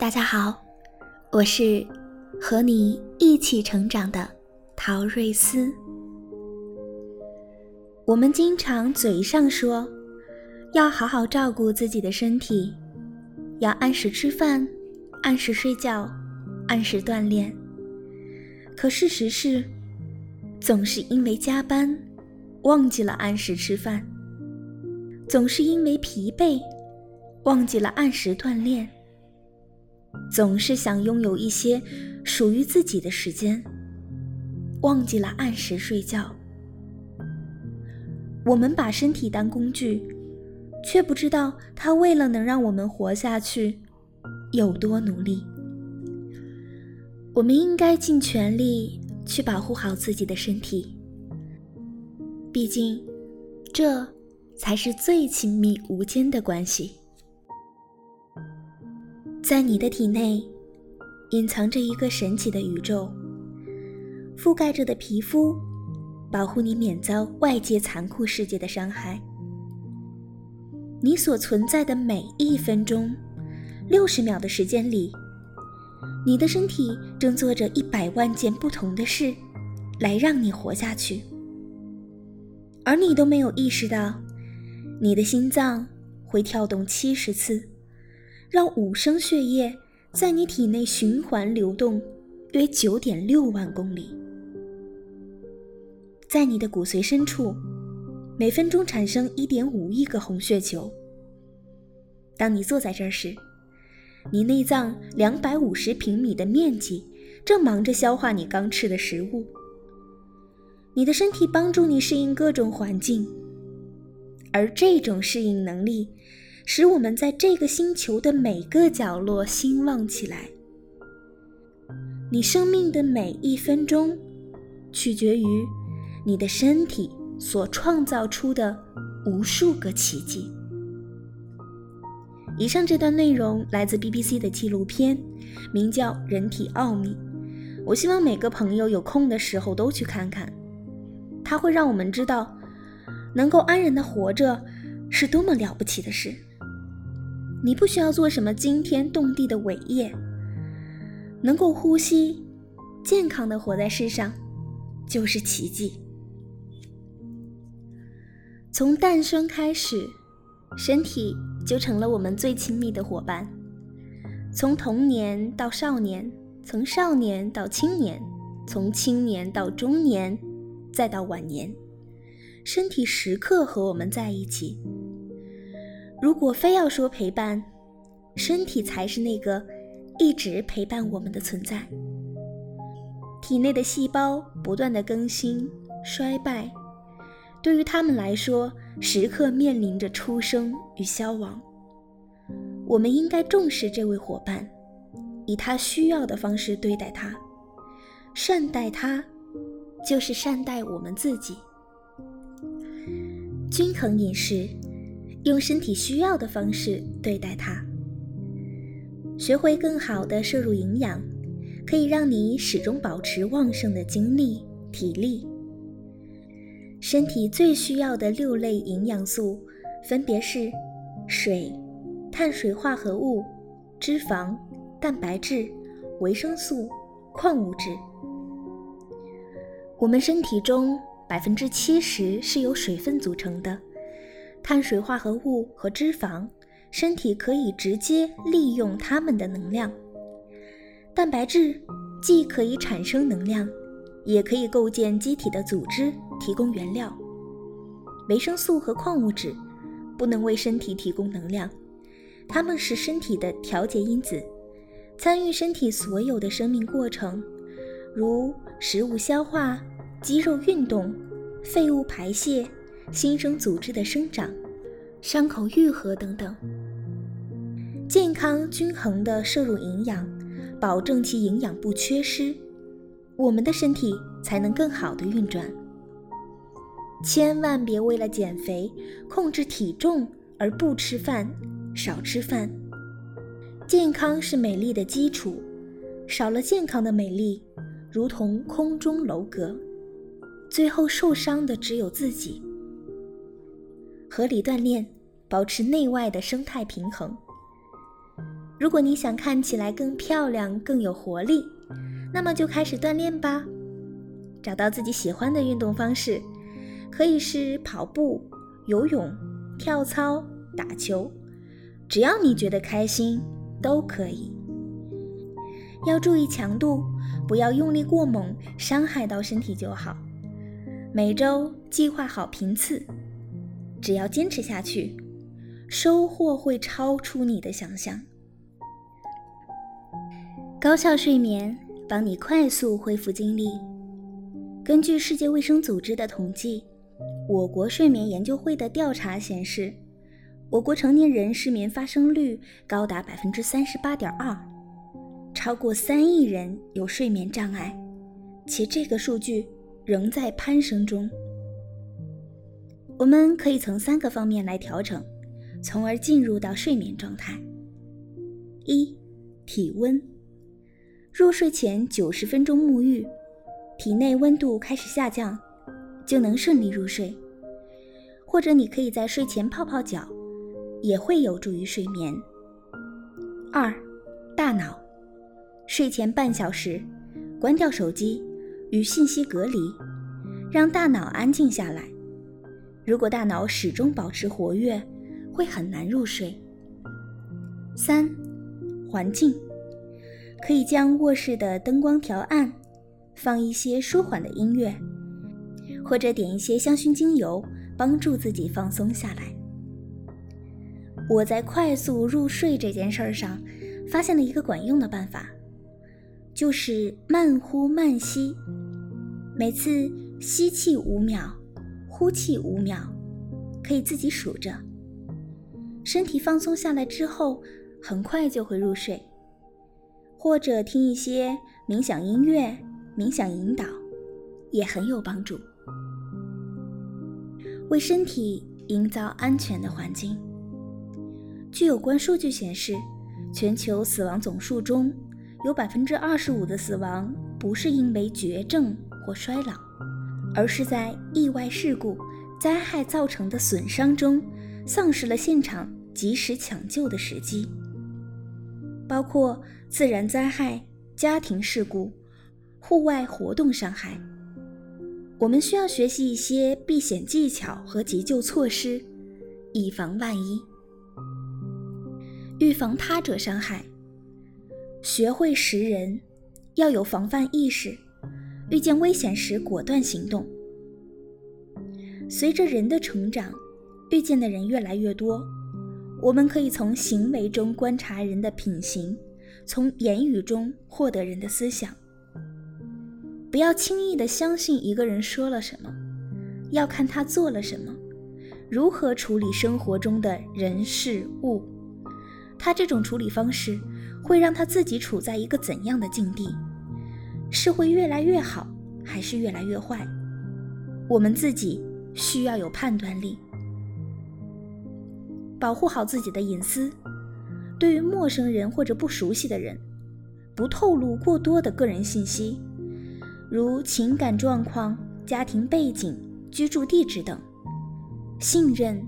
大家好，我是和你一起成长的陶瑞斯。我们经常嘴上说要好好照顾自己的身体，要按时吃饭、按时睡觉、按时锻炼，可事实是，总是因为加班忘记了按时吃饭，总是因为疲惫忘记了按时锻炼。总是想拥有一些属于自己的时间，忘记了按时睡觉。我们把身体当工具，却不知道它为了能让我们活下去，有多努力。我们应该尽全力去保护好自己的身体，毕竟，这才是最亲密无间的关系。在你的体内，隐藏着一个神奇的宇宙，覆盖着的皮肤，保护你免遭外界残酷世界的伤害。你所存在的每一分钟，六十秒的时间里，你的身体正做着一百万件不同的事，来让你活下去。而你都没有意识到，你的心脏会跳动七十次。让五升血液在你体内循环流动，约九点六万公里。在你的骨髓深处，每分钟产生一点五亿个红血球。当你坐在这儿时，你内脏两百五十平米的面积正忙着消化你刚吃的食物。你的身体帮助你适应各种环境，而这种适应能力。使我们在这个星球的每个角落兴旺起来。你生命的每一分钟，取决于你的身体所创造出的无数个奇迹。以上这段内容来自 BBC 的纪录片，名叫《人体奥秘》。我希望每个朋友有空的时候都去看看，它会让我们知道，能够安然的活着是多么了不起的事。你不需要做什么惊天动地的伟业，能够呼吸、健康的活在世上，就是奇迹。从诞生开始，身体就成了我们最亲密的伙伴。从童年到少年，从少年到青年，从青年到中年，再到晚年，身体时刻和我们在一起。如果非要说陪伴，身体才是那个一直陪伴我们的存在。体内的细胞不断的更新、衰败，对于他们来说，时刻面临着出生与消亡。我们应该重视这位伙伴，以他需要的方式对待他，善待他，就是善待我们自己。均衡饮食。用身体需要的方式对待它，学会更好的摄入营养，可以让你始终保持旺盛的精力、体力。身体最需要的六类营养素分别是水、碳水化合物、脂肪、蛋白质、维生素、矿物质。我们身体中百分之七十是由水分组成的。碳水化合物和脂肪，身体可以直接利用它们的能量。蛋白质既可以产生能量，也可以构建机体的组织，提供原料。维生素和矿物质不能为身体提供能量，它们是身体的调节因子，参与身体所有的生命过程，如食物消化、肌肉运动、废物排泄。新生组织的生长、伤口愈合等等，健康均衡的摄入营养，保证其营养不缺失，我们的身体才能更好的运转。千万别为了减肥、控制体重而不吃饭、少吃饭。健康是美丽的基础，少了健康的美丽，如同空中楼阁，最后受伤的只有自己。合理锻炼，保持内外的生态平衡。如果你想看起来更漂亮、更有活力，那么就开始锻炼吧。找到自己喜欢的运动方式，可以是跑步、游泳、跳操、打球，只要你觉得开心，都可以。要注意强度，不要用力过猛，伤害到身体就好。每周计划好频次，只要坚持下去，收获会超出你的想象。高效睡眠帮你快速恢复精力。根据世界卫生组织的统计，我国睡眠研究会的调查显示，我国成年人失眠发生率高达百分之三十八点二，超过三亿人有睡眠障碍，且这个数据仍在攀升中。我们可以从三个方面来调整，从而进入到睡眠状态。一、体温。入睡前九十分钟沐浴，体内温度开始下降，就能顺利入睡。或者你可以在睡前泡泡脚，也会有助于睡眠。二，大脑，睡前半小时，关掉手机，与信息隔离，让大脑安静下来。如果大脑始终保持活跃，会很难入睡。三，环境。可以将卧室的灯光调暗，放一些舒缓的音乐，或者点一些香薰精油，帮助自己放松下来。我在快速入睡这件事儿上，发现了一个管用的办法，就是慢呼慢吸，每次吸气五秒，呼气五秒，可以自己数着。身体放松下来之后，很快就会入睡。或者听一些冥想音乐、冥想引导，也很有帮助。为身体营造安全的环境。据有关数据显示，全球死亡总数中有百分之二十五的死亡不是因为绝症或衰老，而是在意外事故、灾害造成的损伤中，丧失了现场及时抢救的时机。包括自然灾害、家庭事故、户外活动伤害，我们需要学习一些避险技巧和急救措施，以防万一。预防他者伤害，学会识人，要有防范意识，遇见危险时果断行动。随着人的成长，遇见的人越来越多。我们可以从行为中观察人的品行，从言语中获得人的思想。不要轻易的相信一个人说了什么，要看他做了什么，如何处理生活中的人事物。他这种处理方式会让他自己处在一个怎样的境地？是会越来越好，还是越来越坏？我们自己需要有判断力。保护好自己的隐私，对于陌生人或者不熟悉的人，不透露过多的个人信息，如情感状况、家庭背景、居住地址等。信任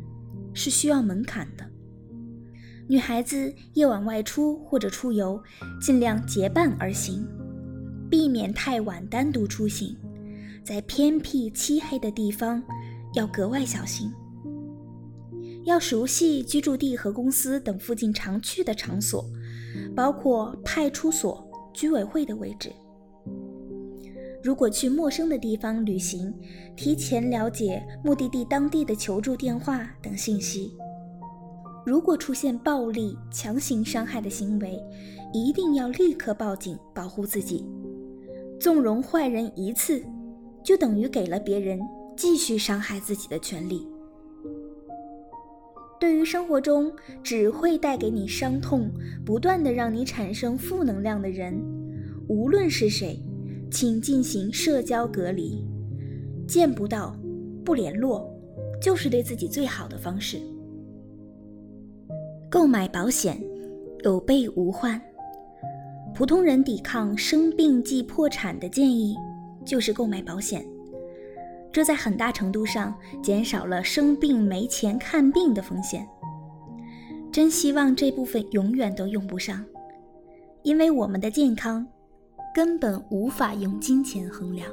是需要门槛的。女孩子夜晚外出或者出游，尽量结伴而行，避免太晚单独出行。在偏僻漆黑的地方，要格外小心。要熟悉居住地和公司等附近常去的场所，包括派出所、居委会的位置。如果去陌生的地方旅行，提前了解目的地当地的求助电话等信息。如果出现暴力、强行伤害的行为，一定要立刻报警保护自己。纵容坏人一次，就等于给了别人继续伤害自己的权利。对于生活中只会带给你伤痛、不断的让你产生负能量的人，无论是谁，请进行社交隔离，见不到、不联络，就是对自己最好的方式。购买保险，有备无患。普通人抵抗生病即破产的建议，就是购买保险。这在很大程度上减少了生病没钱看病的风险。真希望这部分永远都用不上，因为我们的健康根本无法用金钱衡量。